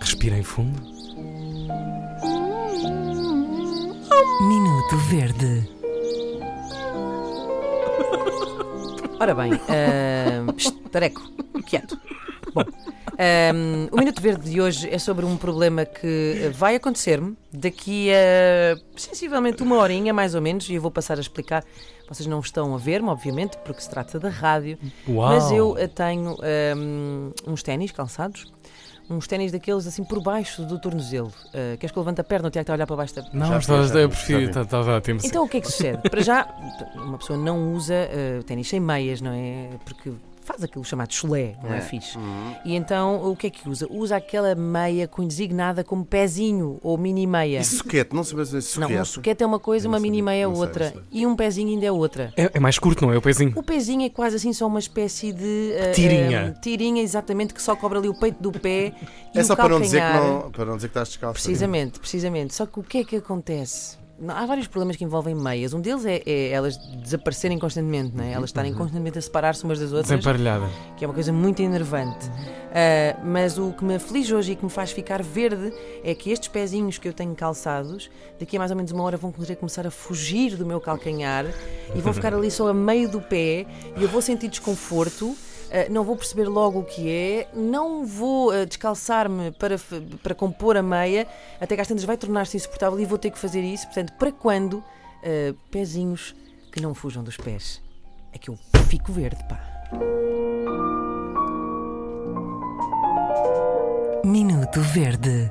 Respirem fundo. Minuto Verde. Ora bem, uh, tareco, quieto. Bom, um, o Minuto Verde de hoje é sobre um problema que vai acontecer-me daqui a sensivelmente uma horinha, mais ou menos, e eu vou passar a explicar. Vocês não estão a ver-me, obviamente, porque se trata da rádio, Uau. mas eu eh, tenho um, uns ténis calçados uns ténis daqueles assim por baixo do tornozelo. Uh, queres que eu levante a perna? O Tiago está a olhar para baixo da Não, Já estás, já eu prefiro. vi. Está tá, ótimo. Então o que é que sucede? Para já, uma pessoa não usa uh, ténis sem meias, não é? Porque faz aquilo chamado chulé, não é, É. fixe. Uhum. E então o que é que usa? Usa aquela meia com designada como pezinho ou mini meia. E soquete, não sabes esse Não, soquete? um soquete é uma coisa, uma não mini meia é não sei, outra. não sei. E um pezinho ainda é outra. É, é mais curto, não é? O pezinho. O pezinho é quase assim só uma espécie de uh, Tirinha. uh, tirinha, exatamente, que só cobre ali o peito do pé e É o só para não, dizer que calcanhar. não, para não dizer que estás descalço. Precisamente, precisamente. Só que o que é que acontece? Há vários problemas que envolvem meias. Um deles é, é elas desaparecerem constantemente, não é? elas estarem constantemente a separar-se umas das outras, Desemparelhada. que é uma coisa muito enervante. Ah, mas o que me aflige hoje e que me faz ficar verde é que estes pezinhos que eu tenho calçados, daqui a mais ou menos uma hora vão começar a fugir do meu calcanhar e vão ficar ali só a meio do pé e eu vou sentir desconforto. Uh, não vou perceber logo o que é, não vou uh, descalçar-me para, para compor a meia, até que às tantas vai tornar-se insuportável e vou ter que fazer isso. Portanto, para quando? Uh, pezinhos que não fujam dos pés. É que eu fico verde, pá. Minuto Verde.